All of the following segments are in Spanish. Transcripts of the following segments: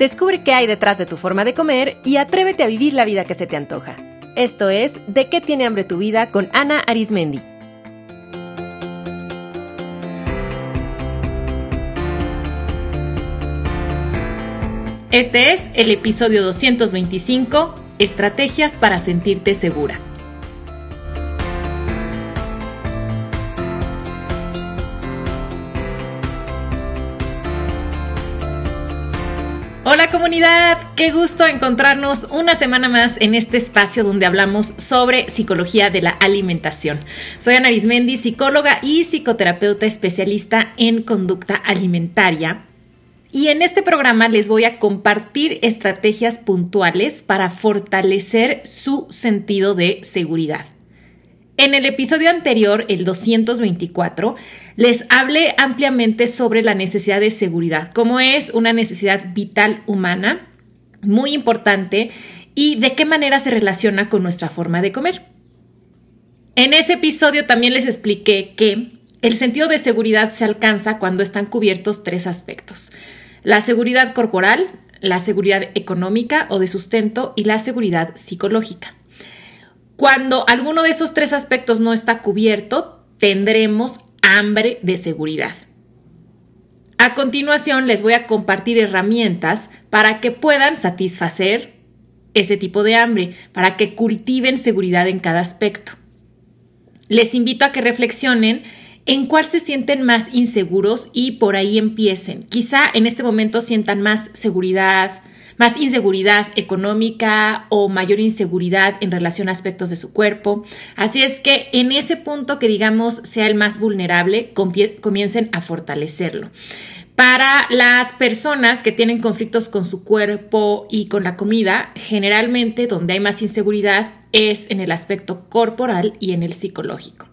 Descubre qué hay detrás de tu forma de comer y atrévete a vivir la vida que se te antoja. Esto es De qué tiene hambre tu vida con Ana Arismendi. Este es el episodio 225, Estrategias para sentirte segura. Comunidad, qué gusto encontrarnos una semana más en este espacio donde hablamos sobre psicología de la alimentación. Soy Ana Bismendi, psicóloga y psicoterapeuta especialista en conducta alimentaria. Y en este programa les voy a compartir estrategias puntuales para fortalecer su sentido de seguridad. En el episodio anterior, el 224, les hablé ampliamente sobre la necesidad de seguridad, como es una necesidad vital humana, muy importante, y de qué manera se relaciona con nuestra forma de comer. En ese episodio también les expliqué que el sentido de seguridad se alcanza cuando están cubiertos tres aspectos. La seguridad corporal, la seguridad económica o de sustento y la seguridad psicológica. Cuando alguno de esos tres aspectos no está cubierto, tendremos hambre de seguridad. A continuación les voy a compartir herramientas para que puedan satisfacer ese tipo de hambre, para que cultiven seguridad en cada aspecto. Les invito a que reflexionen en cuál se sienten más inseguros y por ahí empiecen. Quizá en este momento sientan más seguridad, más inseguridad económica o mayor inseguridad en relación a aspectos de su cuerpo. Así es que en ese punto que digamos sea el más vulnerable, comiencen a fortalecerlo. Para las personas que tienen conflictos con su cuerpo y con la comida, generalmente donde hay más inseguridad es en el aspecto corporal y en el psicológico.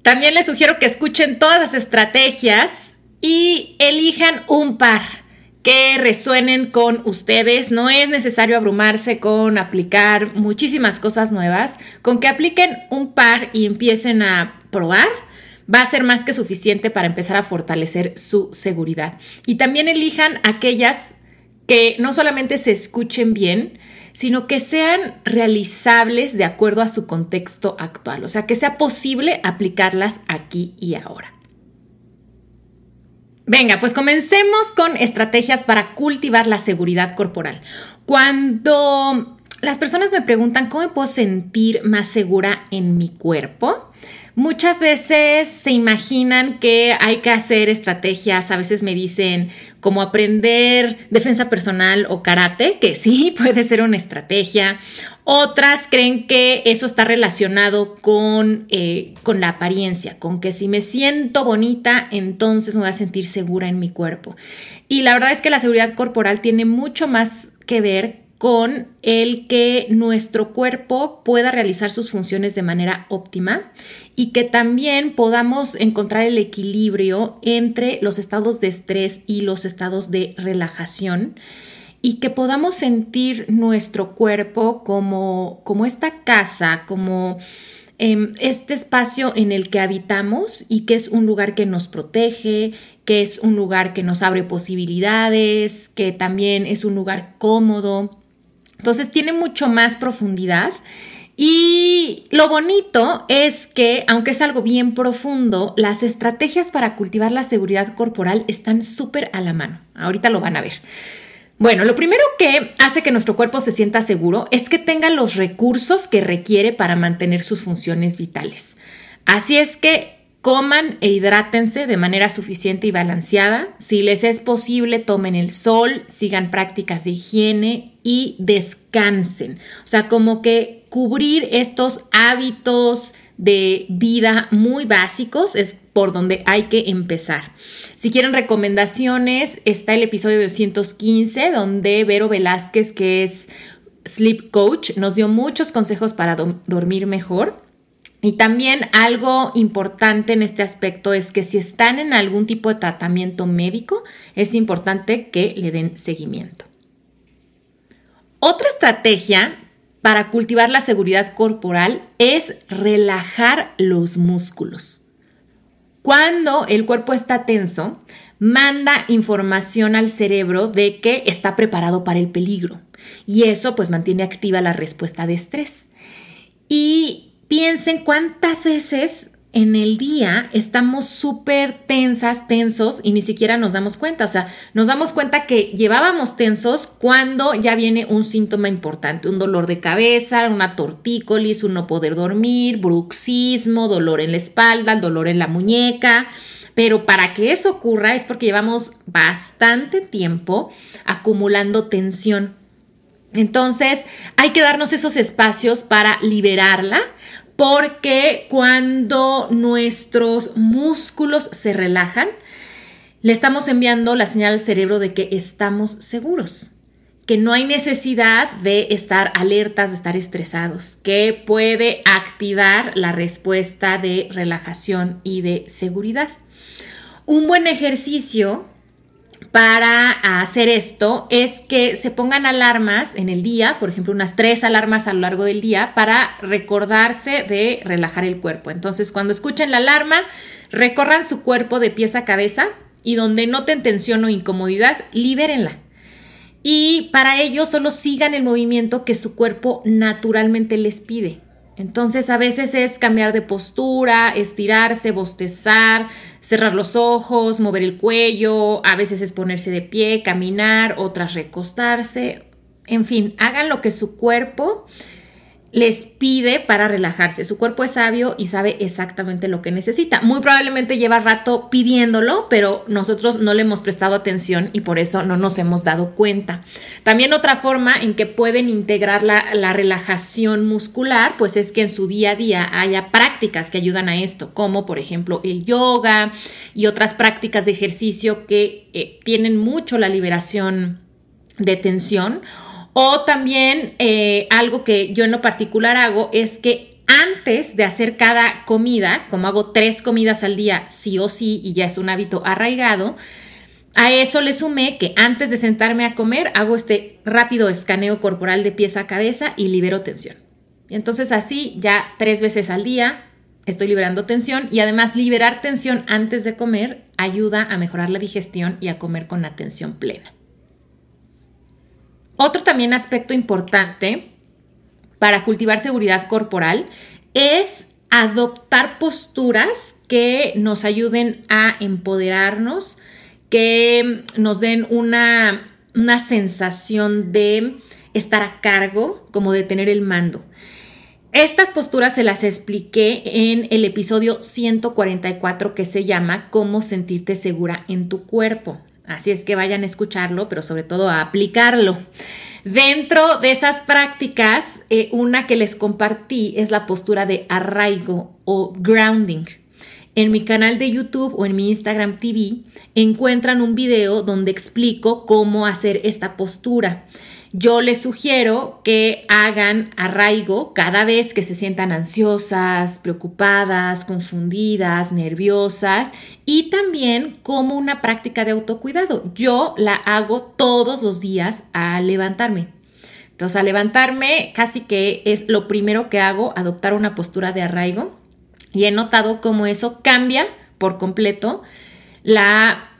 También les sugiero que escuchen todas las estrategias y elijan un par que resuenen con ustedes. No es necesario abrumarse con aplicar muchísimas cosas nuevas. Con que apliquen un par y empiecen a probar, va a ser más que suficiente para empezar a fortalecer su seguridad. Y también elijan aquellas que no solamente se escuchen bien, sino que sean realizables de acuerdo a su contexto actual, o sea, que sea posible aplicarlas aquí y ahora. Venga, pues comencemos con estrategias para cultivar la seguridad corporal. Cuando las personas me preguntan cómo me puedo sentir más segura en mi cuerpo, Muchas veces se imaginan que hay que hacer estrategias, a veces me dicen como aprender defensa personal o karate, que sí puede ser una estrategia. Otras creen que eso está relacionado con, eh, con la apariencia, con que si me siento bonita, entonces me voy a sentir segura en mi cuerpo. Y la verdad es que la seguridad corporal tiene mucho más que ver con el que nuestro cuerpo pueda realizar sus funciones de manera óptima y que también podamos encontrar el equilibrio entre los estados de estrés y los estados de relajación y que podamos sentir nuestro cuerpo como, como esta casa, como em, este espacio en el que habitamos y que es un lugar que nos protege, que es un lugar que nos abre posibilidades, que también es un lugar cómodo entonces tiene mucho más profundidad. Y lo bonito es que, aunque es algo bien profundo, las estrategias para cultivar la seguridad corporal están súper a la mano. Ahorita lo van a ver. Bueno, lo primero que hace que nuestro cuerpo se sienta seguro es que tenga los recursos que requiere para mantener sus funciones vitales. Así es que Coman e hidrátense de manera suficiente y balanceada. Si les es posible, tomen el sol, sigan prácticas de higiene y descansen. O sea, como que cubrir estos hábitos de vida muy básicos es por donde hay que empezar. Si quieren recomendaciones, está el episodio 215 donde Vero Velázquez, que es sleep coach, nos dio muchos consejos para dormir mejor. Y también algo importante en este aspecto es que si están en algún tipo de tratamiento médico, es importante que le den seguimiento. Otra estrategia para cultivar la seguridad corporal es relajar los músculos. Cuando el cuerpo está tenso, manda información al cerebro de que está preparado para el peligro y eso pues mantiene activa la respuesta de estrés. Y piensen cuántas veces en el día estamos súper tensas, tensos y ni siquiera nos damos cuenta. O sea, nos damos cuenta que llevábamos tensos cuando ya viene un síntoma importante, un dolor de cabeza, una tortícolis, un no poder dormir, bruxismo, dolor en la espalda, dolor en la muñeca. Pero para que eso ocurra es porque llevamos bastante tiempo acumulando tensión. Entonces, hay que darnos esos espacios para liberarla porque cuando nuestros músculos se relajan, le estamos enviando la señal al cerebro de que estamos seguros, que no hay necesidad de estar alertas, de estar estresados, que puede activar la respuesta de relajación y de seguridad. Un buen ejercicio para hacer esto es que se pongan alarmas en el día, por ejemplo, unas tres alarmas a lo largo del día para recordarse de relajar el cuerpo. Entonces, cuando escuchen la alarma, recorran su cuerpo de pies a cabeza y donde noten tensión o incomodidad, libérenla. Y para ello solo sigan el movimiento que su cuerpo naturalmente les pide. Entonces a veces es cambiar de postura, estirarse, bostezar, cerrar los ojos, mover el cuello, a veces es ponerse de pie, caminar, otras recostarse. En fin, hagan lo que su cuerpo les pide para relajarse. Su cuerpo es sabio y sabe exactamente lo que necesita. Muy probablemente lleva rato pidiéndolo, pero nosotros no le hemos prestado atención y por eso no nos hemos dado cuenta. También otra forma en que pueden integrar la, relajación muscular, pues es que en su día a día haya prácticas que ayudan a esto, como por ejemplo el yoga y otras prácticas de ejercicio que eh, tienen mucho la liberación de tensión o también eh, algo que yo en lo particular hago es que antes de hacer cada comida, como hago tres comidas al día, sí o sí, y ya es un hábito arraigado, a eso le sumé que antes de sentarme a comer hago este rápido escaneo corporal de pies a cabeza y libero tensión. Entonces así ya tres veces al día estoy liberando tensión y además liberar tensión antes de comer ayuda a mejorar la digestión y a comer con atención plena. Otro también aspecto importante para cultivar seguridad corporal es adoptar posturas que nos ayuden a empoderarnos, que nos den una, una sensación de estar a cargo, como de tener el mando. Estas posturas se las expliqué en el episodio 144 que se llama Cómo sentirte segura en tu cuerpo. Así es que vayan a escucharlo, pero sobre todo a aplicarlo. Dentro de esas prácticas, eh, una que les compartí es la postura de arraigo o grounding. En mi canal de YouTube o en mi Instagram TV encuentran un video donde explico cómo hacer esta postura. Yo les sugiero que hagan arraigo cada vez que se sientan ansiosas, preocupadas, confundidas, nerviosas y también como una práctica de autocuidado. Yo la hago todos los días al levantarme. Entonces, al levantarme casi que es lo primero que hago, adoptar una postura de arraigo y he notado cómo eso cambia por completo la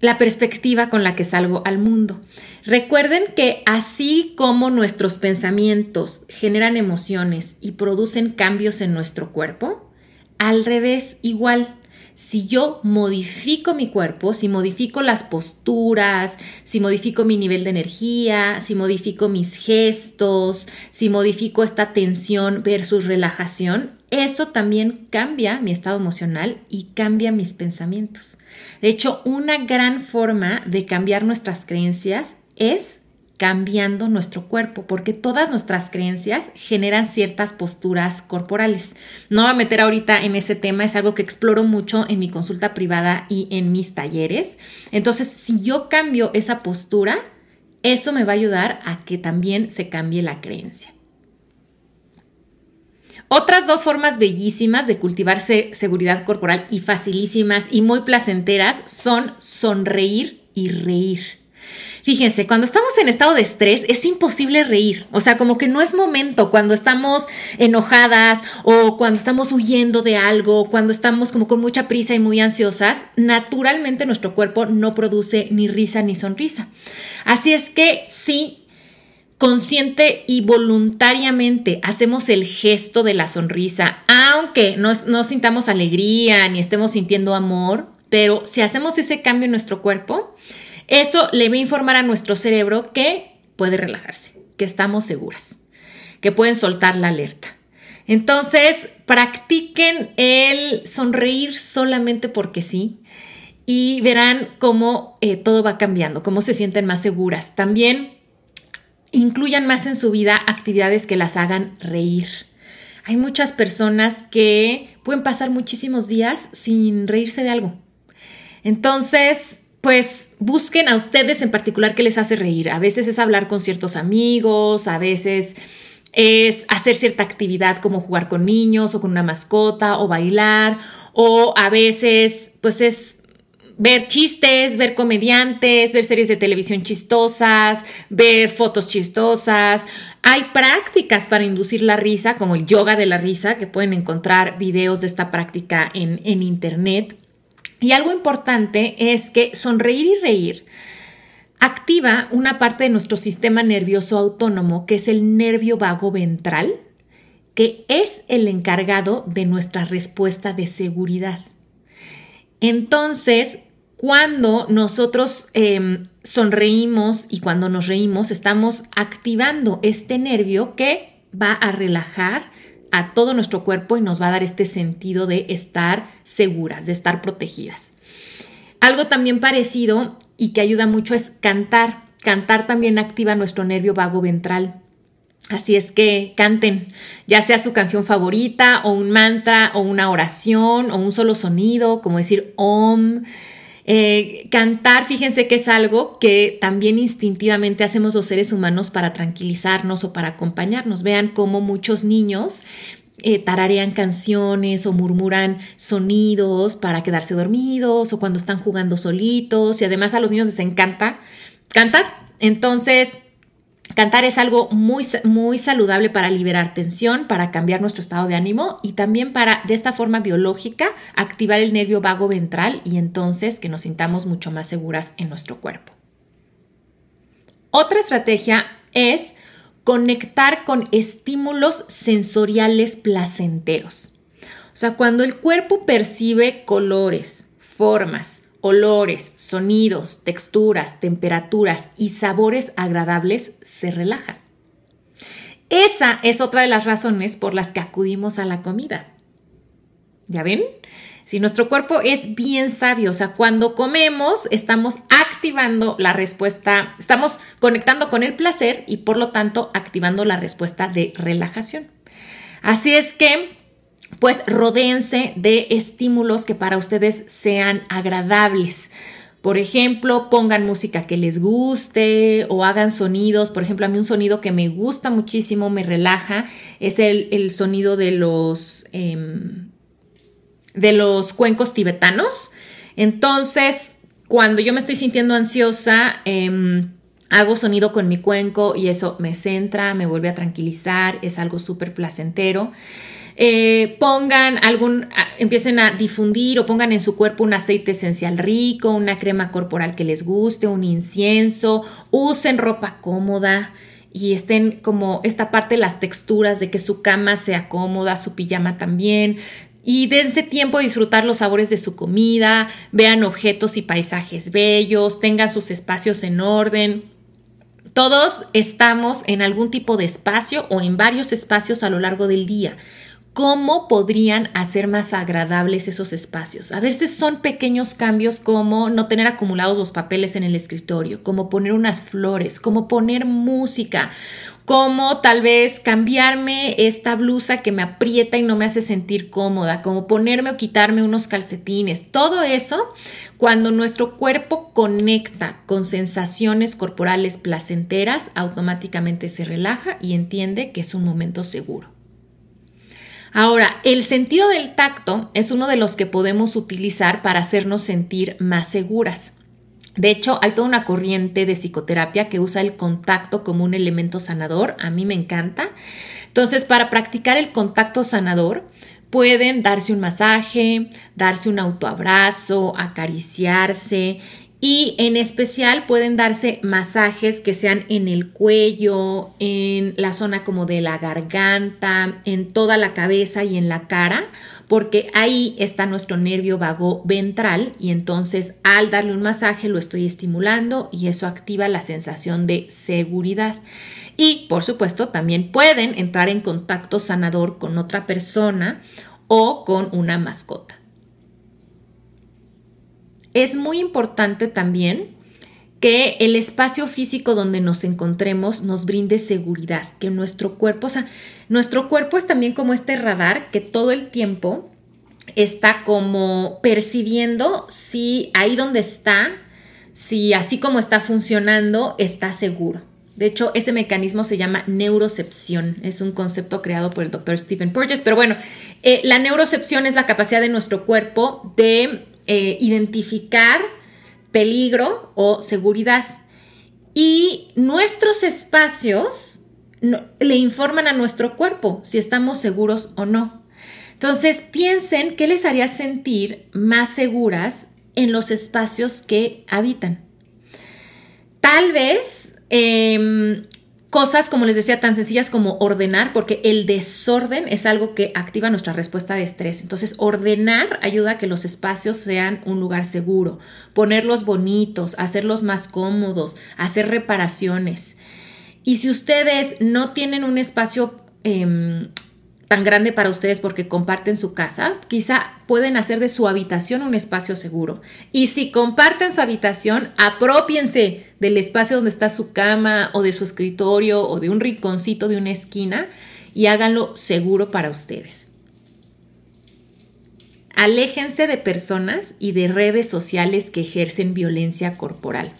la perspectiva con la que salgo al mundo. Recuerden que así como nuestros pensamientos generan emociones y producen cambios en nuestro cuerpo, al revés igual. Si yo modifico mi cuerpo, si modifico las posturas, si modifico mi nivel de energía, si modifico mis gestos, si modifico esta tensión versus relajación, eso también cambia mi estado emocional y cambia mis pensamientos. De hecho, una gran forma de cambiar nuestras creencias es cambiando nuestro cuerpo, porque todas nuestras creencias generan ciertas posturas corporales. No voy a meter ahorita en ese tema, es algo que exploro mucho en mi consulta privada y en mis talleres. Entonces, si yo cambio esa postura, eso me va a ayudar a que también se cambie la creencia. Otras dos formas bellísimas de cultivarse seguridad corporal y facilísimas y muy placenteras son sonreír y reír. Fíjense, cuando estamos en estado de estrés es imposible reír, o sea, como que no es momento cuando estamos enojadas o cuando estamos huyendo de algo, cuando estamos como con mucha prisa y muy ansiosas, naturalmente nuestro cuerpo no produce ni risa ni sonrisa. Así es que sí, consciente y voluntariamente hacemos el gesto de la sonrisa, aunque no, sintamos alegría ni estemos sintiendo amor, pero si hacemos ese cambio en nuestro cuerpo, eso le va a informar a nuestro cerebro que puede relajarse, que estamos seguras, que pueden soltar la alerta. Entonces, practiquen el sonreír solamente porque sí y verán cómo eh, todo va cambiando, cómo se sienten más seguras. También incluyan más en su vida actividades que las hagan reír. Hay muchas personas que pueden pasar muchísimos días sin reírse de algo. Entonces, pues busquen a ustedes en particular qué les hace reír. A veces es hablar con ciertos amigos, a veces es hacer cierta actividad como jugar con niños o con una mascota o bailar, o a veces pues es ver chistes, ver comediantes, ver series de televisión chistosas, ver fotos chistosas. Hay prácticas para inducir la risa, como el yoga de la risa, que pueden encontrar videos de esta práctica en, en internet. Y algo importante es que sonreír y reír activa una parte de nuestro sistema nervioso autónomo, que es el nervio vago ventral, que es el encargado de nuestra respuesta de seguridad. Entonces, cuando nosotros em, sonreímos y cuando nos reímos, estamos activando este nervio que va a relajar a todo nuestro cuerpo y nos va a dar este sentido de estar seguras, de estar protegidas. Algo también parecido y que ayuda mucho es cantar. Cantar también activa nuestro nervio vago ventral. Así es que canten, ya sea su canción favorita o un mantra o una oración o un solo sonido, como decir om. Eh, cantar, fíjense que es algo que también instintivamente hacemos los seres humanos para tranquilizarnos o para acompañarnos. Vean cómo muchos niños eh, tararean canciones o murmuran sonidos para quedarse dormidos o cuando están jugando solitos y además a los niños les encanta cantar. Entonces, Cantar es algo muy, muy saludable para liberar tensión, para cambiar nuestro estado de ánimo y también para, de esta forma biológica, activar el nervio vago ventral y entonces que nos sintamos mucho más seguras en nuestro cuerpo. Otra estrategia es conectar con estímulos sensoriales placenteros. O sea, cuando el cuerpo percibe colores, formas, olores, sonidos, texturas, temperaturas y sabores agradables, se relaja. Esa es otra de las razones por las que acudimos a la comida. ¿Ya ven? Si nuestro cuerpo es bien sabio, o sea, cuando comemos estamos activando la respuesta, estamos conectando con el placer y por lo tanto activando la respuesta de relajación. Así es que pues rodéense de estímulos que para ustedes sean agradables. Por ejemplo, pongan música que les guste o hagan sonidos. Por ejemplo, a mí un sonido que me gusta muchísimo, me relaja, es el, sonido de los, em, de los cuencos tibetanos. Entonces, cuando yo me estoy sintiendo ansiosa, em, hago sonido con mi cuenco y eso me centra, me vuelve a tranquilizar, es algo súper placentero. Eh, pongan algún, empiecen a difundir o pongan en su cuerpo un aceite esencial rico, una crema corporal que les guste, un incienso, usen ropa cómoda y estén como esta parte las texturas de que su cama sea cómoda, su pijama también. Y dense tiempo disfrutar los sabores de su comida, vean objetos y paisajes bellos, tengan sus espacios en orden. Todos estamos en algún tipo de espacio o en varios espacios a lo largo del día cómo podrían hacer más agradables esos espacios. A veces son pequeños cambios como no tener acumulados los papeles en el escritorio, como poner unas flores, como poner música, como tal vez cambiarme esta blusa que me aprieta y no me hace sentir cómoda, como ponerme o quitarme unos calcetines. Todo eso, cuando nuestro cuerpo conecta con sensaciones corporales placenteras, automáticamente se relaja y entiende que es un momento seguro. Ahora, el sentido del tacto es uno de los que podemos utilizar para hacernos sentir más seguras. De hecho, hay toda una corriente de psicoterapia que usa el contacto como un elemento sanador. A mí me encanta. Entonces, para practicar el contacto sanador, pueden darse un masaje, darse un autoabrazo, acariciarse y en especial pueden darse masajes que sean en el cuello, en la zona como de la garganta, en toda la cabeza y en la cara, porque ahí está nuestro nervio vago ventral y entonces al darle un masaje lo estoy estimulando y eso activa la sensación de seguridad. Y por supuesto también pueden entrar en contacto sanador con otra persona o con una mascota. Es muy importante también que el espacio físico donde nos encontremos nos brinde seguridad, que nuestro cuerpo, o sea, nuestro cuerpo es también como este radar que todo el tiempo está como percibiendo si ahí donde está, si así como está funcionando, está seguro. De hecho, ese mecanismo se llama neurocepción. Es un concepto creado por el doctor Stephen Porges. Pero bueno, eh, la neurocepción es la capacidad de nuestro cuerpo de eh, identificar peligro o seguridad. Y nuestros espacios le informan a nuestro cuerpo si estamos seguros o no. Entonces, piensen qué les haría sentir más seguras en los espacios que habitan. Tal vez em, Cosas, como les decía, tan sencillas como ordenar, porque el desorden es algo que activa nuestra respuesta de estrés. Entonces, ordenar ayuda a que los espacios sean un lugar seguro, ponerlos bonitos, hacerlos más cómodos, hacer reparaciones. Y si ustedes no tienen un espacio em, tan grande para ustedes porque comparten su casa, quizá pueden hacer de su habitación un espacio seguro. Y si comparten su habitación, apropiense del espacio donde está su cama o de su escritorio o de un rinconcito de una esquina y háganlo seguro para ustedes. Aléjense de personas y de redes sociales que ejercen violencia corporal.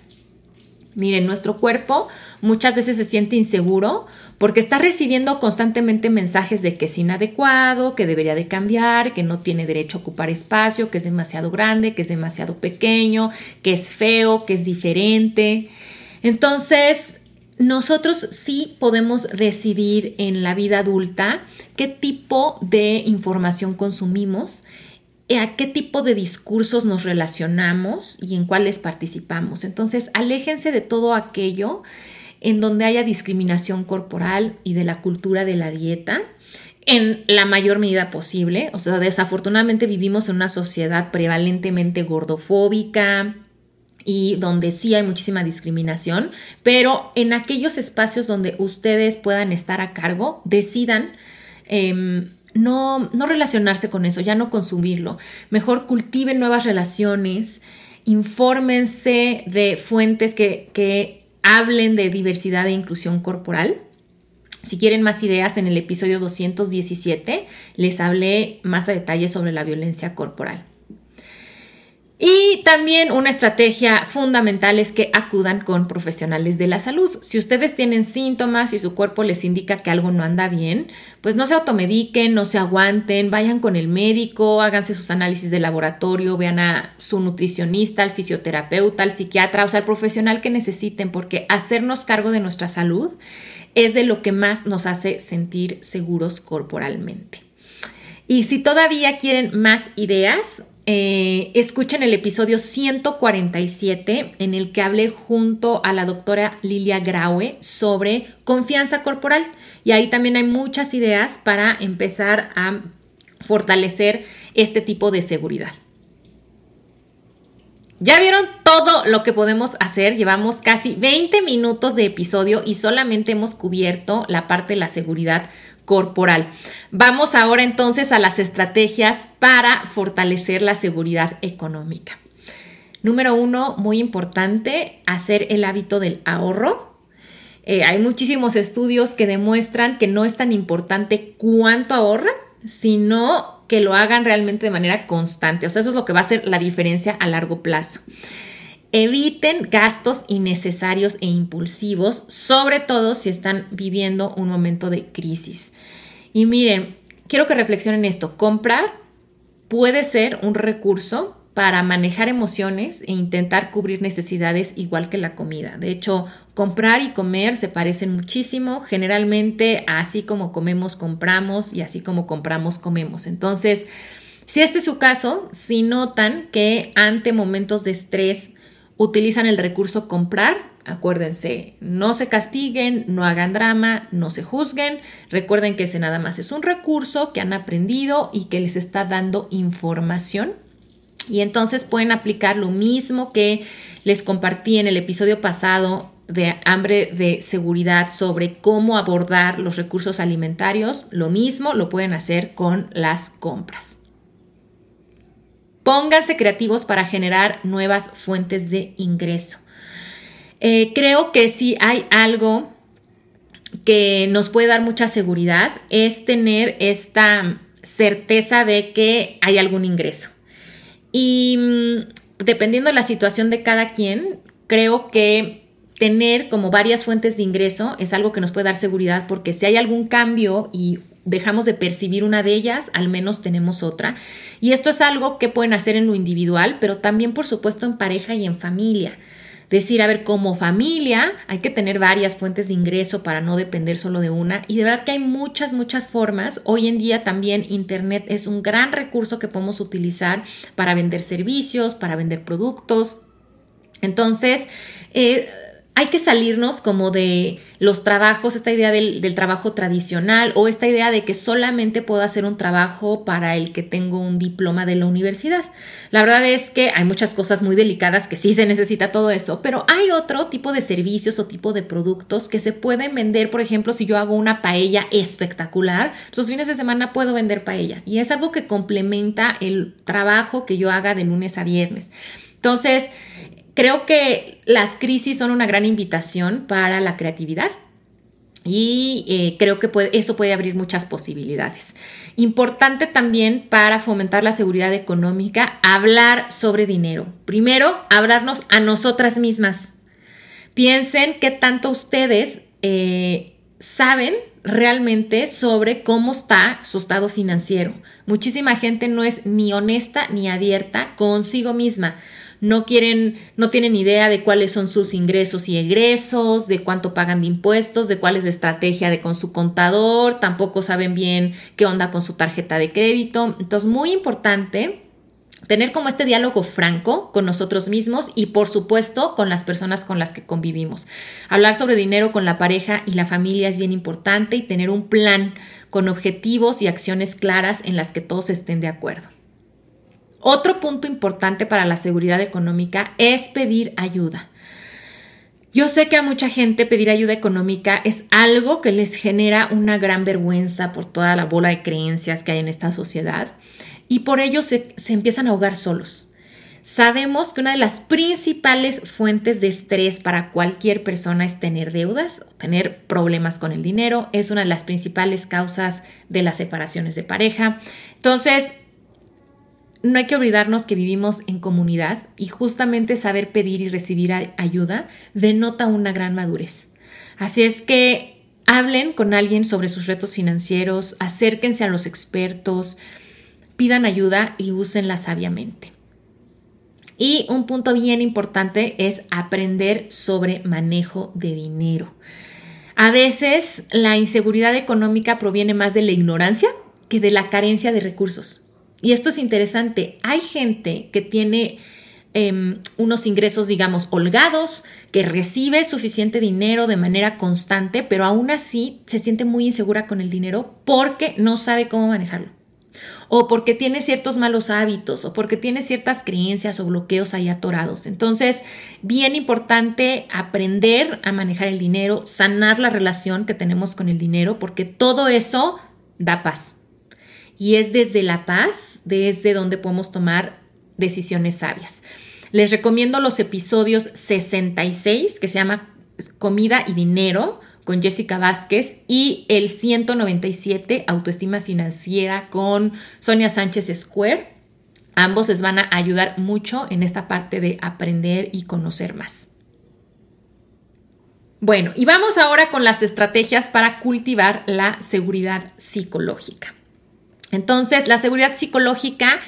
Miren, nuestro cuerpo muchas veces se siente inseguro porque está recibiendo constantemente mensajes de que es inadecuado, que debería de cambiar, que no tiene derecho a ocupar espacio, que es demasiado grande, que es demasiado pequeño, que es feo, que es diferente. Entonces, nosotros sí podemos decidir en la vida adulta qué tipo de información consumimos a qué tipo de discursos nos relacionamos y en cuáles participamos. Entonces, aléjense de todo aquello en donde haya discriminación corporal y de la cultura de la dieta en la mayor medida posible. O sea, desafortunadamente vivimos en una sociedad prevalentemente gordofóbica, y donde sí hay muchísima discriminación, pero en aquellos espacios donde ustedes puedan estar a cargo, decidan em, no, no relacionarse con eso, ya no consumirlo. Mejor cultiven nuevas relaciones, infórmense de fuentes que, que hablen de diversidad e inclusión corporal. Si quieren más ideas, en el episodio 217 les hablé más a detalle sobre la violencia corporal. Y también una estrategia fundamental es que acudan con profesionales de la salud. Si ustedes tienen síntomas y su cuerpo les indica que algo no anda bien, pues no se automediquen, no se aguanten, vayan con el médico, háganse sus análisis de laboratorio, vean a su nutricionista, al fisioterapeuta, al psiquiatra, o sea, al profesional que necesiten, porque hacernos cargo de nuestra salud es de lo que más nos hace sentir seguros corporalmente. Y si todavía quieren más ideas, eh, escuchen el episodio 147 en el que hablé junto a la doctora Lilia Graue sobre confianza corporal. Y ahí también hay muchas ideas para empezar a fortalecer este tipo de seguridad. Ya vieron todo lo que podemos hacer. Llevamos casi 20 minutos de episodio y solamente hemos cubierto la parte de la seguridad corporal. Vamos ahora entonces a las estrategias para fortalecer la seguridad económica. Número uno, muy importante, hacer el hábito del ahorro. Eh, hay muchísimos estudios que demuestran que no es tan importante cuánto ahorran, sino que lo hagan realmente de manera constante. O sea, eso es lo que va a hacer la diferencia a largo plazo. Eviten gastos innecesarios e impulsivos, sobre todo si están viviendo un momento de crisis. Y miren, quiero que reflexionen esto. Comprar puede ser un recurso para manejar emociones e intentar cubrir necesidades igual que la comida. De hecho, comprar y comer se parecen muchísimo. Generalmente, así como comemos, compramos y así como compramos, comemos. Entonces, si este es su caso, si notan que ante momentos de estrés utilizan el recurso comprar, acuérdense, no se castiguen, no hagan drama, no se juzguen. Recuerden que ese nada más es un recurso que han aprendido y que les está dando información y entonces pueden aplicar lo mismo que les compartí en el episodio pasado de hambre de seguridad sobre cómo abordar los recursos alimentarios. Lo mismo lo pueden hacer con las compras. Pónganse creativos para generar nuevas fuentes de ingreso. Eh, creo que si hay algo que nos puede dar mucha seguridad es tener esta certeza de que hay algún ingreso. Y mm, dependiendo de la situación de cada quien, creo que tener como varias fuentes de ingreso es algo que nos puede dar seguridad porque si hay algún cambio y dejamos de percibir una de ellas, al menos tenemos otra. Y esto es algo que pueden hacer en lo individual, pero también por supuesto en pareja y en familia decir, a ver, como familia hay que tener varias fuentes de ingreso para no depender solo de una. Y de verdad que hay muchas, muchas formas. Hoy en día también Internet es un gran recurso que podemos utilizar para vender servicios, para vender productos. Entonces, eh, hay que salirnos como de los trabajos, esta idea del, trabajo tradicional o esta idea de que solamente puedo hacer un trabajo para el que tengo un diploma de la universidad. La verdad es que hay muchas cosas muy delicadas que sí se necesita todo eso, pero hay otro tipo de servicios o tipo de productos que se pueden vender, por ejemplo, si yo hago una paella espectacular, los fines de semana puedo vender paella y es algo que complementa el trabajo que yo haga de lunes a viernes. Entonces, creo que las crisis son una gran invitación para la creatividad y eh, creo que eso puede abrir muchas posibilidades. Importante también para fomentar la seguridad económica, hablar sobre dinero. Primero, hablarnos a nosotras mismas. Piensen qué tanto ustedes eh, saben realmente sobre cómo está su estado financiero. Muchísima gente no es ni honesta ni abierta consigo misma no quieren, no tienen idea de cuáles son sus ingresos y egresos, de cuánto pagan de impuestos, de cuál es la estrategia de con su contador, tampoco saben bien qué onda con su tarjeta de crédito. Entonces, muy importante tener como este diálogo franco con nosotros mismos y por supuesto con las personas con las que convivimos. Hablar sobre dinero con la pareja y la familia es bien importante y tener un plan con objetivos y acciones claras en las que todos estén de acuerdo. Otro punto importante para la seguridad económica es pedir ayuda. Yo sé que a mucha gente pedir ayuda económica es algo que les genera una gran vergüenza por toda la bola de creencias que hay en esta sociedad y por ello se, empiezan a ahogar solos. Sabemos que una de las principales fuentes de estrés para cualquier persona es tener deudas, tener problemas con el dinero, es una de las principales causas de las separaciones de pareja. Entonces, no hay que olvidarnos que vivimos en comunidad y justamente saber pedir y recibir ayuda denota una gran madurez. Así es que hablen con alguien sobre sus retos financieros, acérquense a los expertos, pidan ayuda y úsenla sabiamente. Y un punto bien importante es aprender sobre manejo de dinero. A veces la inseguridad económica proviene más de la ignorancia que de la carencia de recursos. Y esto es interesante. Hay gente que tiene em, unos ingresos, digamos, holgados, que recibe suficiente dinero de manera constante, pero aún así se siente muy insegura con el dinero porque no sabe cómo manejarlo. O porque tiene ciertos malos hábitos, o porque tiene ciertas creencias o bloqueos ahí atorados. Entonces, bien importante aprender a manejar el dinero, sanar la relación que tenemos con el dinero, porque todo eso da paz y es desde la paz, desde donde podemos tomar decisiones sabias. Les recomiendo los episodios 66, que se llama Comida y Dinero, con Jessica Vázquez, y el 197, Autoestima Financiera, con Sonia Sánchez Square. Ambos les van a ayudar mucho en esta parte de aprender y conocer más. Bueno, y vamos ahora con las estrategias para cultivar la seguridad psicológica. Entonces, la seguridad psicológica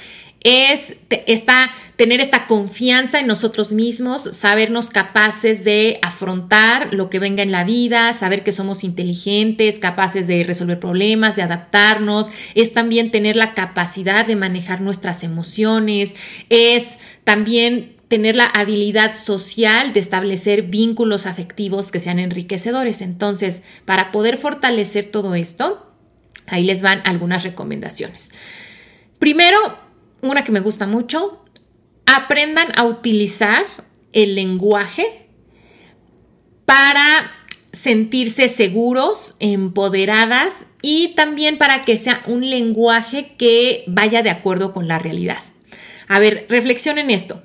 es esta, tener esta confianza en nosotros mismos, sabernos capaces de afrontar lo que venga en la vida, saber que somos inteligentes, capaces de resolver problemas, de adaptarnos, es también tener la capacidad de manejar nuestras emociones, es también tener la habilidad social de establecer vínculos afectivos que sean enriquecedores. Entonces, para poder fortalecer todo esto, ahí les van algunas recomendaciones. Primero, una que me gusta mucho, aprendan a utilizar el lenguaje para sentirse seguros, empoderadas y también para que sea un lenguaje que vaya de acuerdo con la realidad. A ver, reflexionen esto.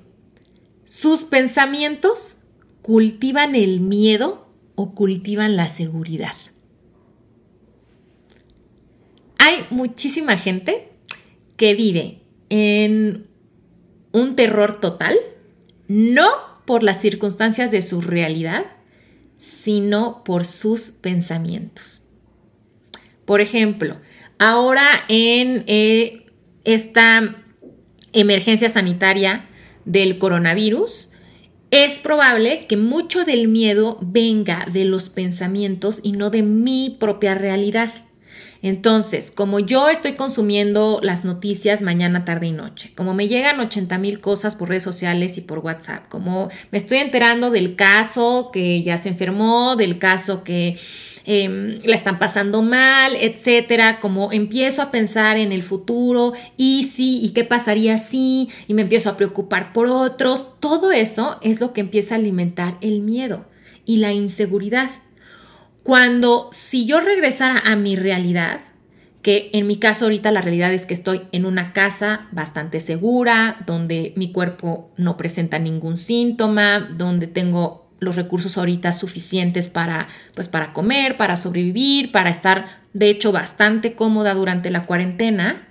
¿Sus pensamientos cultivan el miedo o cultivan la seguridad? Hay muchísima gente que vive en un terror total, no por las circunstancias de su realidad, sino por sus pensamientos. Por ejemplo, ahora en eh, esta emergencia sanitaria del coronavirus, es probable que mucho del miedo venga de los pensamientos y no de mi propia realidad. Entonces, como yo estoy consumiendo las noticias mañana, tarde y noche, como me llegan 80 mil cosas por redes sociales y por WhatsApp, como me estoy enterando del caso que ya se enfermó, del caso que eh, la están pasando mal, etcétera, como empiezo a pensar en el futuro y sí, y qué pasaría si, y me empiezo a preocupar por otros, todo eso es lo que empieza a alimentar el miedo y la inseguridad. Cuando si yo regresara a mi realidad, que en mi caso ahorita la realidad es que estoy en una casa bastante segura, donde mi cuerpo no presenta ningún síntoma, donde tengo los recursos ahorita suficientes para pues para comer, para sobrevivir, para estar de hecho bastante cómoda durante la cuarentena.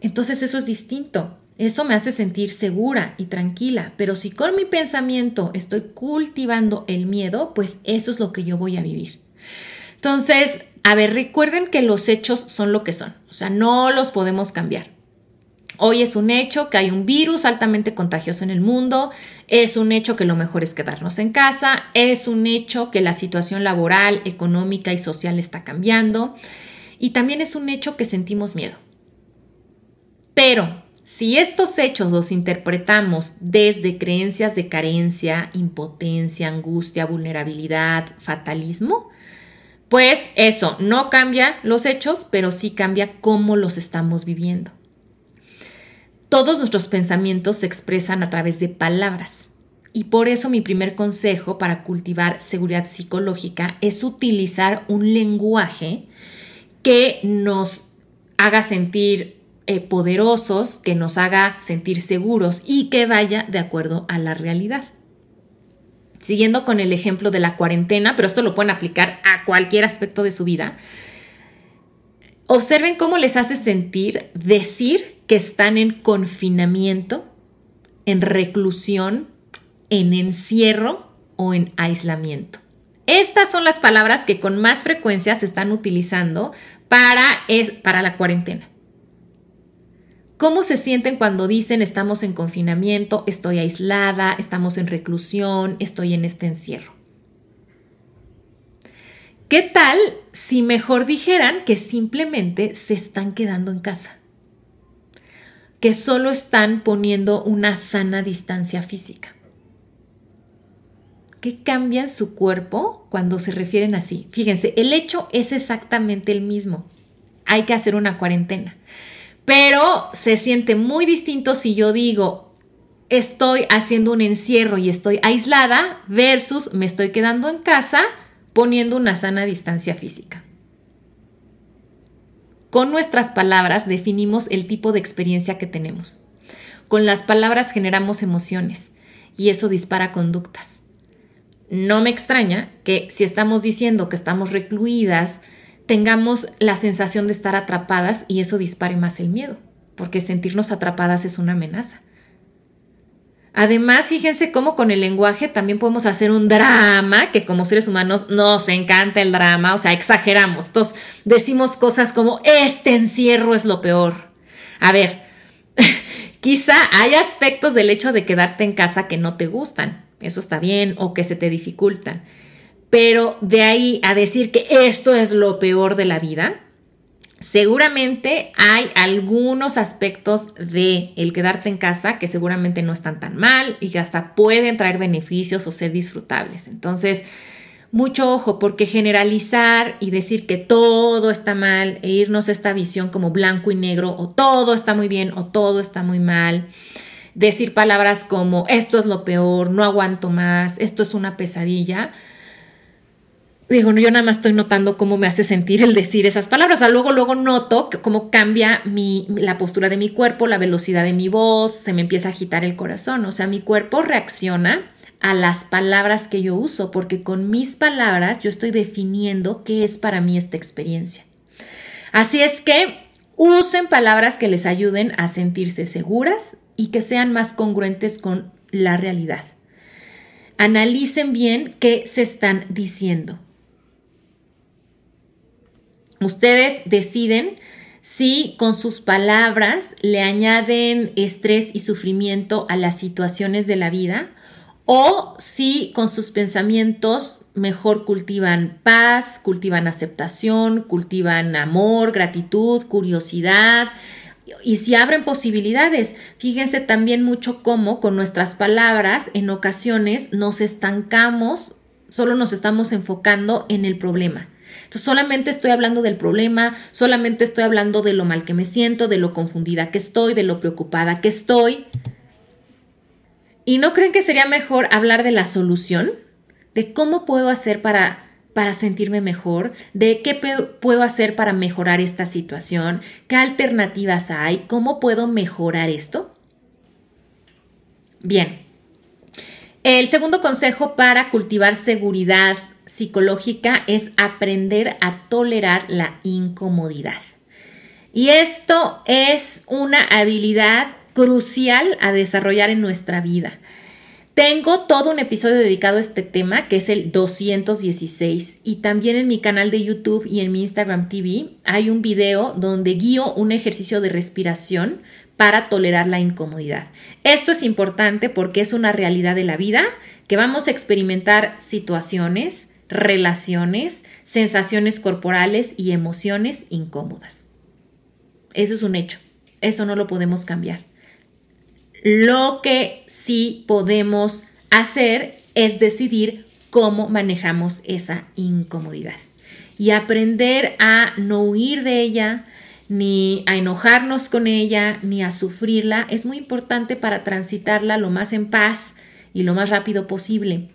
Entonces eso es distinto. Eso me hace sentir segura y tranquila, pero si con mi pensamiento estoy cultivando el miedo, pues eso es lo que yo voy a vivir. Entonces, a ver, recuerden que los hechos son lo que son, o sea, no los podemos cambiar. Hoy es un hecho que hay un virus altamente contagioso en el mundo, es un hecho que lo mejor es quedarnos en casa, es un hecho que la situación laboral, económica y social está cambiando y también es un hecho que sentimos miedo. Pero si estos hechos los interpretamos desde creencias de carencia, impotencia, angustia, vulnerabilidad, fatalismo, pues eso no cambia los hechos, pero sí cambia cómo los estamos viviendo. Todos nuestros pensamientos se expresan a través de palabras. Y por eso mi primer consejo para cultivar seguridad psicológica es utilizar un lenguaje que nos haga sentir eh, poderosos, que nos haga sentir seguros y que vaya de acuerdo a la realidad. Siguiendo con el ejemplo de la cuarentena, pero esto lo pueden aplicar a cualquier aspecto de su vida. Observen cómo les hace sentir decir que están en confinamiento, en reclusión, en encierro o en aislamiento. Estas son las palabras que con más frecuencia se están utilizando para, es, para la cuarentena. ¿Cómo se sienten cuando dicen estamos en confinamiento, estoy aislada, estamos en reclusión, estoy en este encierro? ¿Qué tal si mejor dijeran que simplemente se están quedando en casa? Que solo están poniendo una sana distancia física. ¿Qué cambia en su cuerpo cuando se refieren así? Fíjense, el hecho es exactamente el mismo. Hay que hacer una cuarentena. Pero se siente muy distinto si yo digo, estoy haciendo un encierro y estoy aislada versus me estoy quedando en casa poniendo una sana distancia física. Con nuestras palabras definimos el tipo de experiencia que tenemos. Con las palabras generamos emociones y eso dispara conductas. No me extraña que si estamos diciendo que estamos recluidas, tengamos la sensación de estar atrapadas y eso dispare más el miedo, porque sentirnos atrapadas es una amenaza. Además, fíjense cómo con el lenguaje también podemos hacer un drama, que como seres humanos nos encanta el drama, o sea, exageramos. Entonces, decimos cosas como, este encierro es lo peor. A ver, Quizá hay aspectos del hecho de quedarte en casa que no te gustan, eso está bien, o que se te dificultan. Pero de ahí a decir que esto es lo peor de la vida, seguramente hay algunos aspectos de el quedarte en casa que seguramente no están tan mal y que hasta pueden traer beneficios o ser disfrutables. Entonces, mucho ojo, porque generalizar y decir que todo está mal e irnos a esta visión como blanco y negro o todo está muy bien o todo está muy mal, decir palabras como esto es lo peor, no aguanto más, esto es una pesadilla. Digo, yo nada más estoy notando cómo me hace sentir el decir esas palabras. O sea, luego, luego noto cómo cambia mi, la postura de mi cuerpo, la velocidad de mi voz, se me empieza a agitar el corazón. O sea, mi cuerpo reacciona a las palabras que yo uso, porque con mis palabras yo estoy definiendo qué es para mí esta experiencia. Así es que usen palabras que les ayuden a sentirse seguras y que sean más congruentes con la realidad. Analicen bien qué se están diciendo. Ustedes deciden si con sus palabras le añaden estrés y sufrimiento a las situaciones de la vida o si con sus pensamientos mejor cultivan paz, cultivan aceptación, cultivan amor, gratitud, curiosidad y si abren posibilidades. Fíjense también mucho cómo con nuestras palabras en ocasiones nos estancamos, solo nos estamos enfocando en el problema. Solamente estoy hablando del problema, solamente estoy hablando de lo mal que me siento, de lo confundida que estoy, de lo preocupada que estoy. ¿Y no creen que sería mejor hablar de la solución? De cómo puedo hacer para, para sentirme mejor, de qué puedo hacer para mejorar esta situación, qué alternativas hay, cómo puedo mejorar esto. Bien, el segundo consejo para cultivar seguridad psicológica es aprender a tolerar la incomodidad. Y esto es una habilidad crucial a desarrollar en nuestra vida. Tengo todo un episodio dedicado a este tema, que es el 216, y también en mi canal de YouTube y en mi Instagram TV hay un video donde guío un ejercicio de respiración para tolerar la incomodidad. Esto es importante porque es una realidad de la vida que vamos a experimentar situaciones, relaciones, sensaciones corporales y emociones incómodas. Eso es un hecho. Eso no lo podemos cambiar. Lo que sí podemos hacer es decidir cómo manejamos esa incomodidad y aprender a no huir de ella, ni a enojarnos con ella, ni a sufrirla, es muy importante para transitarla lo más en paz y lo más rápido posible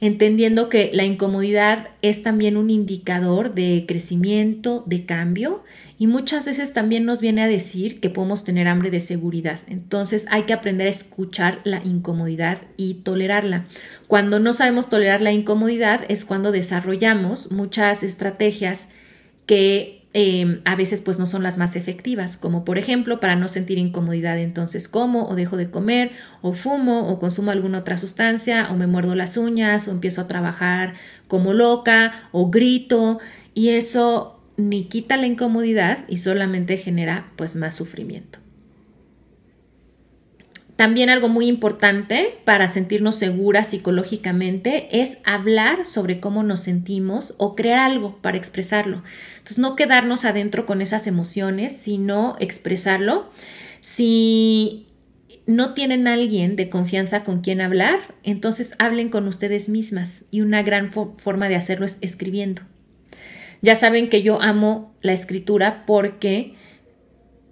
entendiendo que la incomodidad es también un indicador de crecimiento, de cambio y muchas veces también nos viene a decir que podemos tener hambre de seguridad. Entonces hay que aprender a escuchar la incomodidad y tolerarla. Cuando no sabemos tolerar la incomodidad es cuando desarrollamos muchas estrategias que Em, a veces pues no son las más efectivas, como por ejemplo para no sentir incomodidad entonces como o dejo de comer o fumo o consumo alguna otra sustancia o me muerdo las uñas o empiezo a trabajar como loca o grito y eso ni quita la incomodidad y solamente genera pues más sufrimiento. También algo muy importante para sentirnos seguras psicológicamente es hablar sobre cómo nos sentimos o crear algo para expresarlo. Entonces, no quedarnos adentro con esas emociones, sino expresarlo. Si no tienen alguien de confianza con quien hablar, entonces hablen con ustedes mismas y una gran forma de hacerlo es escribiendo. Ya saben que yo amo la escritura porque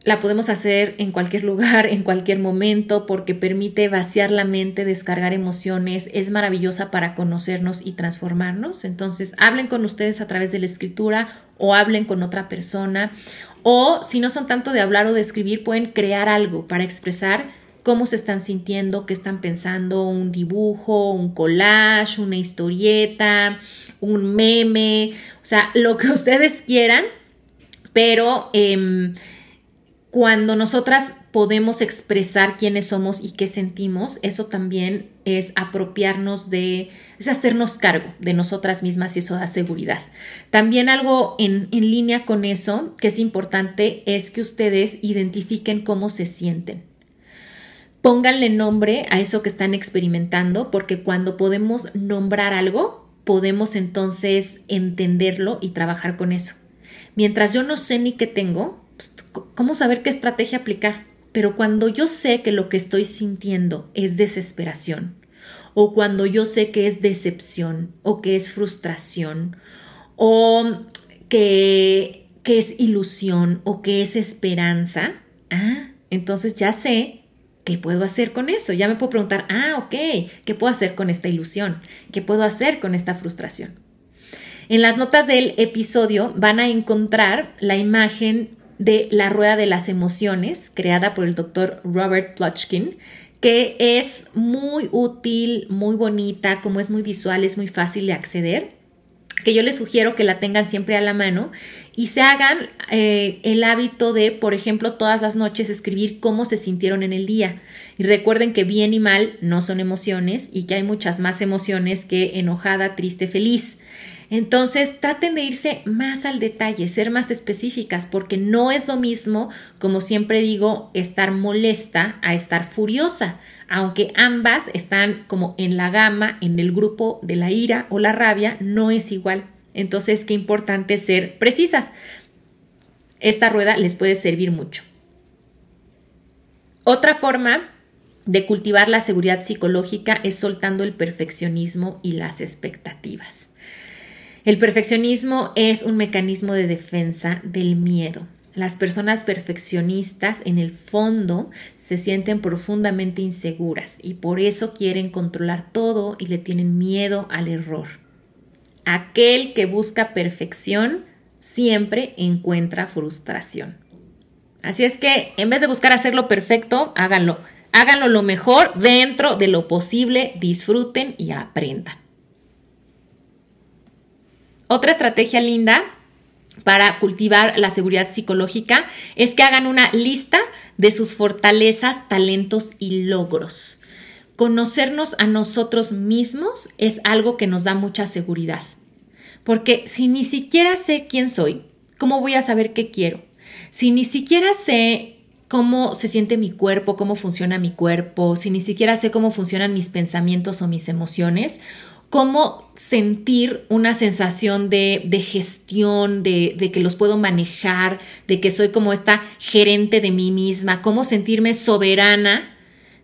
la podemos hacer en cualquier lugar, en cualquier momento, porque permite vaciar la mente, descargar emociones, es maravillosa para conocernos y transformarnos. Entonces, hablen con ustedes a través de la escritura o hablen con otra persona. O si no son tanto de hablar o de escribir, pueden crear algo para expresar cómo se están sintiendo, qué están pensando, un dibujo, un collage, una historieta, un meme, o sea, lo que ustedes quieran, pero... Eh, cuando nosotras podemos expresar quiénes somos y qué sentimos, eso también es apropiarnos de, es hacernos cargo de nosotras mismas y eso da seguridad. También algo en, en línea con eso que es importante es que ustedes identifiquen cómo se sienten. pónganle nombre a eso que están experimentando, porque cuando podemos nombrar algo, podemos entonces entenderlo y trabajar con eso. Mientras yo no sé ni qué tengo, pues, ¿cómo saber qué estrategia aplicar? Pero cuando yo sé que lo que estoy sintiendo es desesperación, o cuando yo sé que es decepción, o que es frustración, o que, que es ilusión, o que es esperanza, ah, entonces ya sé ¿qué puedo hacer con eso? Ya me puedo preguntar, ah, ok, ¿qué puedo hacer con esta ilusión? ¿Qué puedo hacer con esta frustración? En las notas del episodio van a encontrar la imagen de la rueda de las emociones creada por el doctor Robert Plotchkin, que es muy útil, muy bonita, como es muy visual, es muy fácil de acceder que yo les sugiero que la tengan siempre a la mano y se hagan eh, el hábito de, por ejemplo, todas las noches escribir cómo se sintieron en el día. Y recuerden que bien y mal no son emociones y que hay muchas más emociones que enojada, triste, feliz. Entonces traten de irse más al detalle, ser más específicas, porque no es lo mismo, como siempre digo, estar molesta a estar furiosa aunque ambas están como en la gama, en el grupo de la ira o la rabia, no es igual. Entonces, qué importante ser precisas. Esta rueda les puede servir mucho. Otra forma de cultivar la seguridad psicológica es soltando el perfeccionismo y las expectativas. El perfeccionismo es un mecanismo de defensa del miedo. Las personas perfeccionistas en el fondo se sienten profundamente inseguras y por eso quieren controlar todo y le tienen miedo al error. Aquel que busca perfección siempre encuentra frustración. Así es que en vez de buscar hacerlo perfecto, háganlo. Háganlo lo mejor dentro de lo posible, disfruten y aprendan. Otra estrategia linda para cultivar la seguridad psicológica es que hagan una lista de sus fortalezas, talentos y logros. Conocernos a nosotros mismos es algo que nos da mucha seguridad. Porque si ni siquiera sé quién soy, ¿cómo voy a saber qué quiero? Si ni siquiera sé cómo se siente mi cuerpo, cómo funciona mi cuerpo, si ni siquiera sé cómo funcionan mis pensamientos o mis emociones, cómo sentir una sensación de, gestión, de, de, que los puedo manejar, de que soy como esta gerente de mí misma, cómo sentirme soberana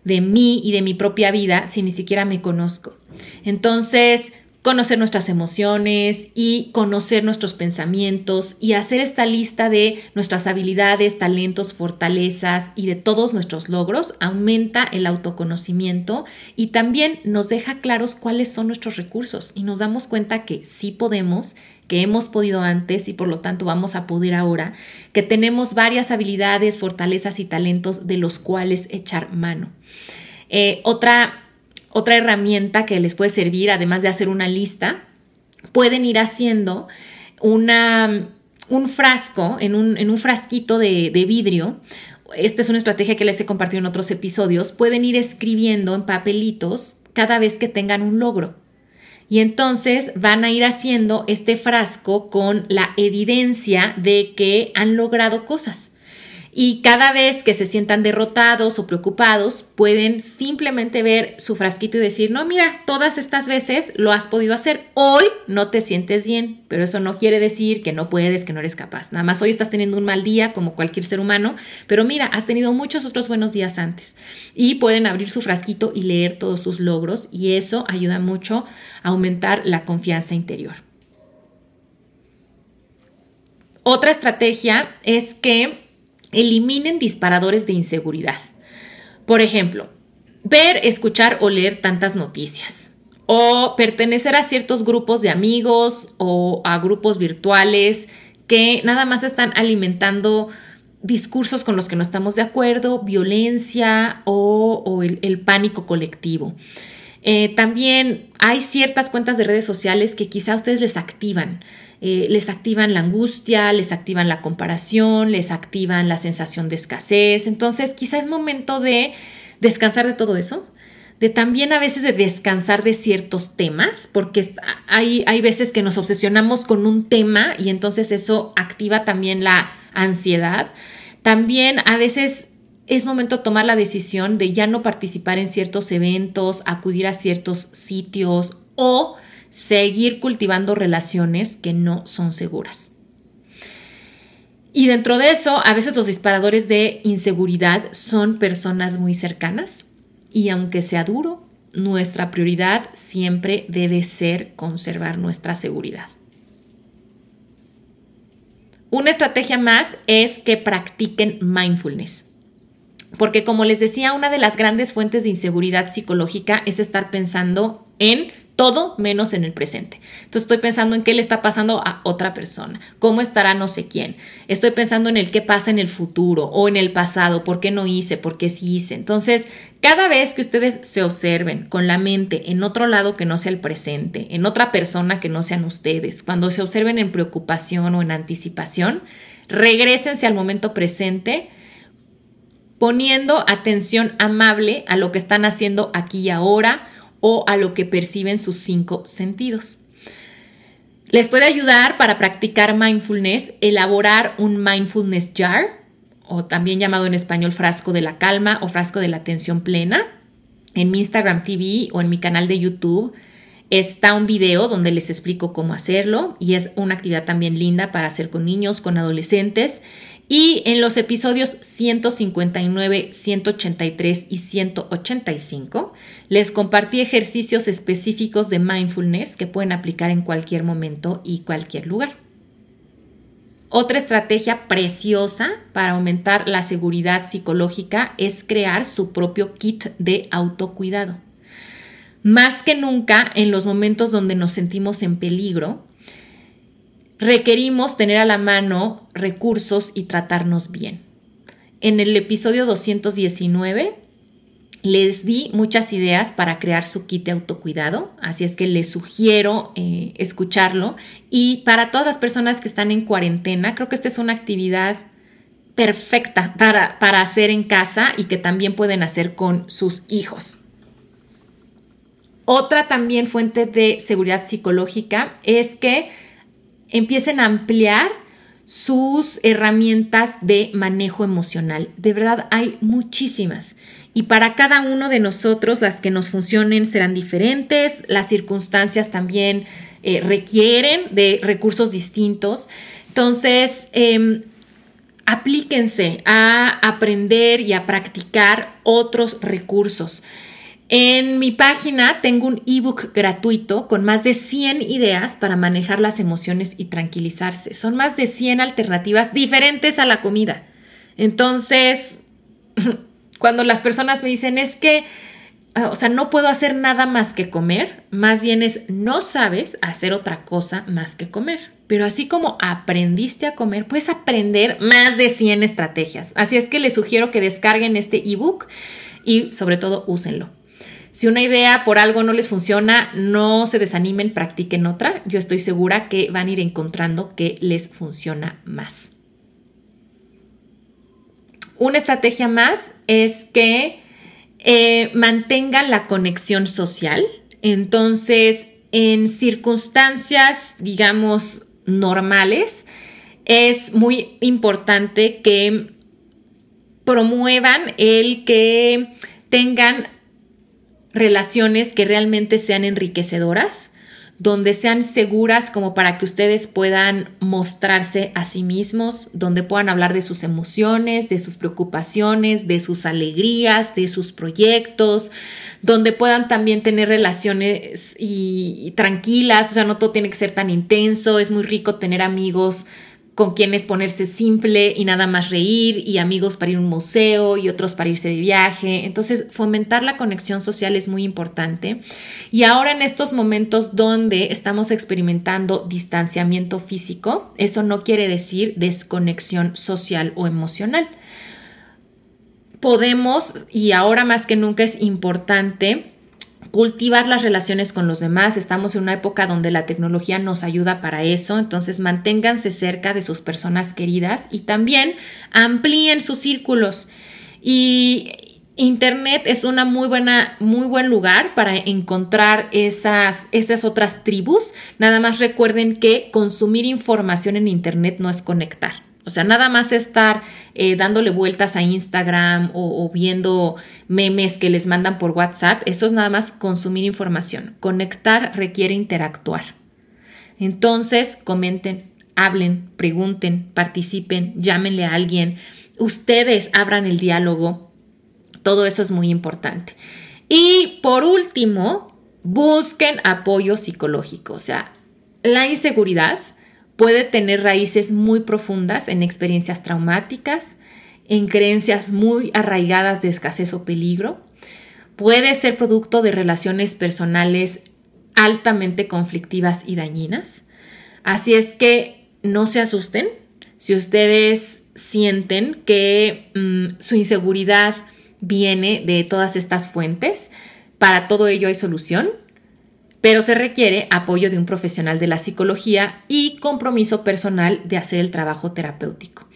de mí y de mi propia vida si ni siquiera me conozco. Entonces, conocer nuestras emociones y conocer nuestros pensamientos y hacer esta lista de nuestras habilidades, talentos, fortalezas y de todos nuestros logros aumenta el autoconocimiento y también nos deja claros cuáles son nuestros recursos y nos damos cuenta que sí podemos que hemos podido antes y por lo tanto vamos a poder ahora, que tenemos varias habilidades, fortalezas y talentos de los cuales echar mano. Eh, otra otra herramienta que les puede servir, además de hacer una lista, pueden ir haciendo una, un frasco, en un, en un frasquito de, de vidrio. Esta es una estrategia que les he compartido en otros episodios. Pueden ir escribiendo en papelitos cada vez que tengan un logro. Y entonces van a ir haciendo este frasco con la evidencia de que han logrado cosas. Y cada vez que se sientan derrotados o preocupados, pueden simplemente ver su frasquito y decir, no, mira, todas estas veces lo has podido hacer. Hoy no te sientes bien, pero eso no quiere decir que no puedes, que no eres capaz. Nada más hoy estás teniendo un mal día como cualquier ser humano, pero mira, has tenido muchos otros buenos días antes. Y pueden abrir su frasquito y leer todos sus logros y eso ayuda mucho a aumentar la confianza interior. Otra estrategia es que Eliminen disparadores de inseguridad. Por ejemplo, ver, escuchar o leer tantas noticias. O pertenecer a ciertos grupos de amigos o a grupos virtuales que nada más están alimentando discursos con los que no estamos de acuerdo, violencia o, el, pánico colectivo. Eh, también hay ciertas cuentas de redes sociales que quizá ustedes les activan. Eh, les activan la angustia, les activan la comparación, les activan la sensación de escasez. Entonces, quizá es momento de descansar de todo eso, de también a veces de descansar de ciertos temas, porque hay, hay veces que nos obsesionamos con un tema y entonces eso activa también la ansiedad. También a veces es momento de tomar la decisión de ya no participar en ciertos eventos, acudir a ciertos sitios o seguir cultivando relaciones que no son seguras. Y dentro de eso, a veces los disparadores de inseguridad son personas muy cercanas y aunque sea duro, nuestra prioridad siempre debe ser conservar nuestra seguridad. Una estrategia más es que practiquen mindfulness. Porque como les decía, una de las grandes fuentes de inseguridad psicológica es estar pensando en todo menos en el presente. Entonces estoy pensando en qué le está pasando a otra persona, cómo estará no sé quién. Estoy pensando en el qué pasa en el futuro o en el pasado, por qué no hice, por qué sí hice. Entonces, cada vez que ustedes se observen con la mente en otro lado que no sea el presente, en otra persona que no sean ustedes, cuando se observen en preocupación o en anticipación, regresense al momento presente poniendo atención amable a lo que están haciendo aquí y ahora o a lo que perciben sus cinco sentidos. Les puede ayudar para practicar mindfulness elaborar un mindfulness jar, o también llamado en español frasco de la calma o frasco de la atención plena. En mi Instagram TV o en mi canal de YouTube está un video donde les explico cómo hacerlo y es una actividad también linda para hacer con niños, con adolescentes. Y en los episodios 159, 183 y 185 les compartí ejercicios específicos de mindfulness que pueden aplicar en cualquier momento y cualquier lugar. Otra estrategia preciosa para aumentar la seguridad psicológica es crear su propio kit de autocuidado. Más que nunca en los momentos donde nos sentimos en peligro, requerimos tener a la mano recursos y tratarnos bien. En el episodio 219 les di muchas ideas para crear su kit de autocuidado, así es que les sugiero eh, escucharlo. Y para todas las personas que están en cuarentena, creo que esta es una actividad perfecta para, para hacer en casa y que también pueden hacer con sus hijos. Otra también fuente de seguridad psicológica es que empiecen a ampliar sus herramientas de manejo emocional. De verdad, hay muchísimas. Y para cada uno de nosotros las que nos funcionen serán diferentes, las circunstancias también eh, requieren de recursos distintos. Entonces, em, aplíquense a aprender y a practicar otros recursos. En mi página tengo un ebook gratuito con más de 100 ideas para manejar las emociones y tranquilizarse. Son más de 100 alternativas diferentes a la comida. Entonces, cuando las personas me dicen es que, ah, o sea, no puedo hacer nada más que comer, más bien es no sabes hacer otra cosa más que comer. Pero así como aprendiste a comer, puedes aprender más de 100 estrategias. Así es que les sugiero que descarguen este ebook y sobre todo úsenlo. Si una idea por algo no les funciona, no se desanimen, practiquen otra. Yo estoy segura que van a ir encontrando que les funciona más. Una estrategia más es que eh, mantengan la conexión social. Entonces, en circunstancias, digamos, normales, es muy importante que promuevan el que tengan relaciones que realmente sean enriquecedoras, donde sean seguras como para que ustedes puedan mostrarse a sí mismos, donde puedan hablar de sus emociones, de sus preocupaciones, de sus alegrías, de sus proyectos, donde puedan también tener relaciones y, tranquilas, o sea, no todo tiene que ser tan intenso, es muy rico tener amigos con quienes ponerse simple y nada más reír y amigos para ir a un museo y otros para irse de viaje. Entonces, fomentar la conexión social es muy importante. Y ahora en estos momentos donde estamos experimentando distanciamiento físico, eso no quiere decir desconexión social o emocional. Podemos, y ahora más que nunca es importante, cultivar las relaciones con los demás. Estamos en una época donde la tecnología nos ayuda para eso, entonces manténganse cerca de sus personas queridas y también amplíen sus círculos. Y Internet es una muy buena, muy buen lugar para encontrar esas, esas otras tribus. Nada más recuerden que consumir información en Internet no es conectar. O sea, nada más estar eh, dándole vueltas a Instagram o, viendo memes que les mandan por WhatsApp, eso es nada más consumir información. Conectar requiere interactuar. Entonces, comenten, hablen, pregunten, participen, llámenle a alguien, ustedes abran el diálogo. Todo eso es muy importante. Y por último, busquen apoyo psicológico. O sea, la inseguridad puede tener raíces muy profundas en experiencias traumáticas, en creencias muy arraigadas de escasez o peligro. Puede ser producto de relaciones personales altamente conflictivas y dañinas. Así es que no se asusten si ustedes sienten que mm, su inseguridad viene de todas estas fuentes. Para todo ello hay solución pero se requiere apoyo de un profesional de la psicología y compromiso personal de hacer el trabajo terapéutico.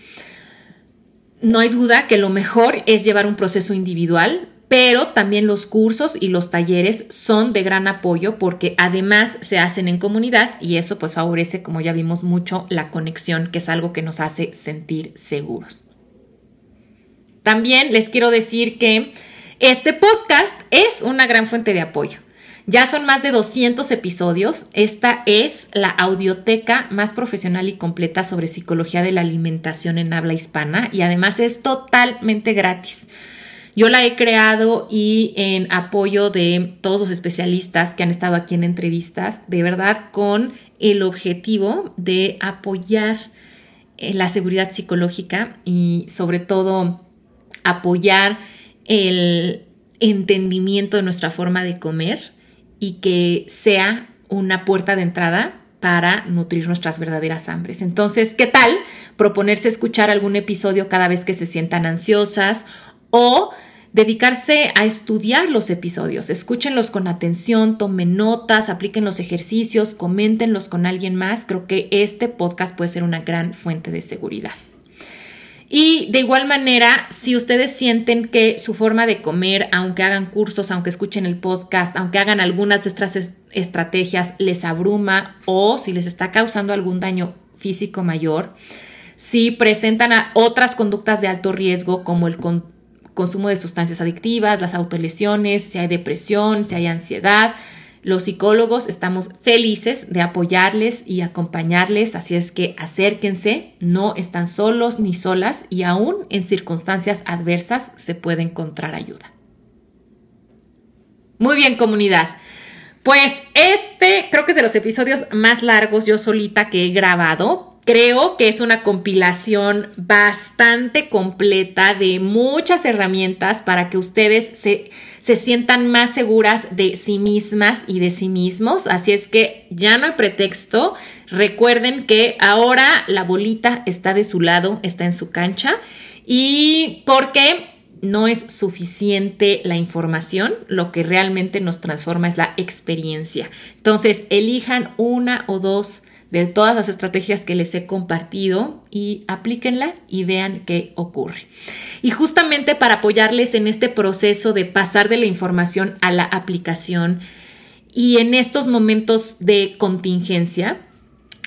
No hay duda que lo mejor es llevar un proceso individual, pero también los cursos y los talleres son de gran apoyo porque además se hacen en comunidad y eso pues favorece, como ya vimos mucho, la conexión, que es algo que nos hace sentir seguros. También les quiero decir que este podcast es una gran fuente de apoyo. Ya son más de 200 episodios. Esta es la audioteca más profesional y completa sobre psicología de la alimentación en habla hispana y además es totalmente gratis. Yo la he creado y en apoyo de todos los especialistas que han estado aquí en entrevistas, de verdad con el objetivo de apoyar eh, la seguridad psicológica y sobre todo apoyar el entendimiento de nuestra forma de comer y que sea una puerta de entrada para nutrir nuestras verdaderas hambres. Entonces, ¿qué tal proponerse escuchar algún episodio cada vez que se sientan ansiosas o dedicarse a estudiar los episodios? Escúchenlos con atención, tomen notas, apliquen los ejercicios, coméntenlos con alguien más. Creo que este podcast puede ser una gran fuente de seguridad. Y de igual manera, si ustedes sienten que su forma de comer, aunque hagan cursos, aunque escuchen el podcast, aunque hagan algunas de estas estrategias, les abruma o si les está causando algún daño físico mayor, si presentan otras conductas de alto riesgo como el consumo de sustancias adictivas, las autolesiones, si hay depresión, si hay ansiedad, los psicólogos estamos felices de apoyarles y acompañarles, así es que acérquense, no están solos ni solas y aún en circunstancias adversas se puede encontrar ayuda. Muy bien comunidad. Pues este creo que es de los episodios más largos yo solita que he grabado. Creo que es una compilación bastante completa de muchas herramientas para que ustedes se se sientan más seguras de sí mismas y de sí mismos. Así es que ya no hay pretexto. Recuerden que ahora la bolita está de su lado, está en su cancha. Y porque no es suficiente la información, lo que realmente nos transforma es la experiencia. Entonces, elijan una o dos de todas las estrategias que les he compartido y aplíquenla y vean qué ocurre. Y justamente para apoyarles en este proceso de pasar de la información a la aplicación y en estos momentos de contingencia,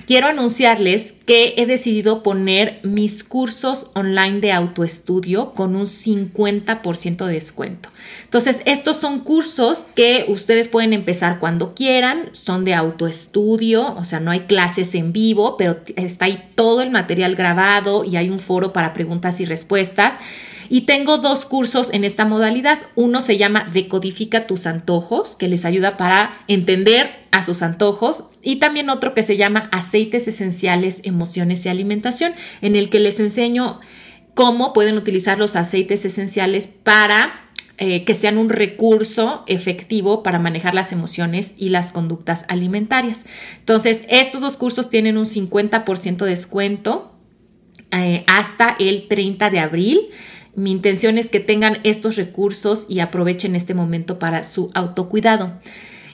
quiero anunciarles que he decidido poner mis cursos online de autoestudio con un 50% de descuento. Entonces, estos son cursos que ustedes pueden empezar cuando quieran, son de autoestudio, o sea, no hay clases en vivo, pero está ahí todo el material grabado y hay un foro para preguntas y respuestas. Y tengo dos cursos en esta modalidad. Uno se llama Decodifica tus antojos, que les ayuda para entender a sus antojos. Y también otro que se llama Aceites esenciales, emociones y alimentación, en el que les enseño cómo pueden utilizar los aceites esenciales para eh, que sean un recurso efectivo para manejar las emociones y las conductas alimentarias. Entonces, estos dos cursos tienen un 50% de descuento eh, hasta el 30 de abril. Mi intención es que tengan estos recursos y aprovechen este momento para su autocuidado.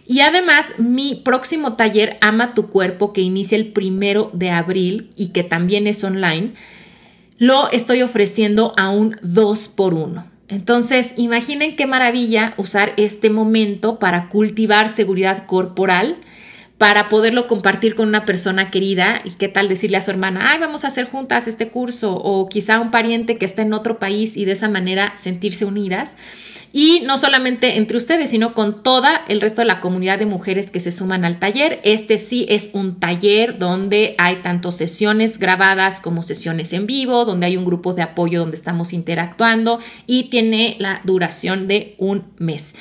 Y además, mi próximo taller Ama tu cuerpo, que inicia el primero de abril y que también es online, lo estoy ofreciendo a un 2 por 1. Entonces, imaginen qué maravilla usar este momento para cultivar seguridad corporal, para poderlo compartir con una persona querida y qué tal decirle a su hermana, ay, vamos a hacer juntas este curso o quizá un pariente que está en otro país y de esa manera sentirse unidas. Y no solamente entre ustedes, sino con toda el resto de la comunidad de mujeres que se suman al taller. Este sí es un taller donde hay tanto sesiones grabadas como sesiones en vivo, donde hay un grupo de apoyo donde estamos interactuando y tiene la duración de un mes.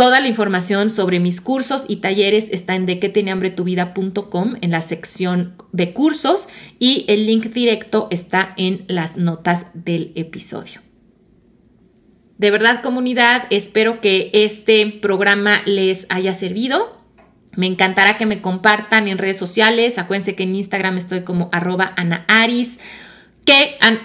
Toda la información sobre mis cursos y talleres está en dequetenehambretuvida.com en la sección de cursos y el link directo está en las notas del episodio. De verdad, comunidad, espero que este programa les haya servido. Me encantará que me compartan en redes sociales. Acuérdense que en Instagram estoy como arroba anaaris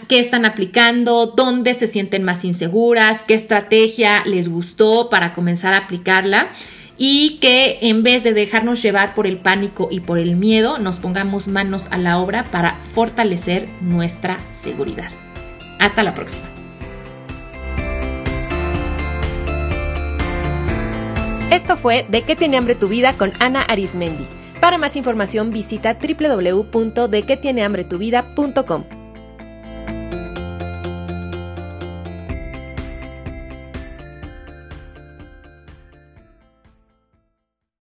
qué, están aplicando, dónde se sienten más inseguras, qué estrategia les gustó para comenzar a aplicarla y que en vez de dejarnos llevar por el pánico y por el miedo, nos pongamos manos a la obra para fortalecer nuestra seguridad. Hasta la próxima. Esto fue De qué tiene hambre tu vida con Ana Arismendi. Para más información visita www.dequetienehambretuvida.com.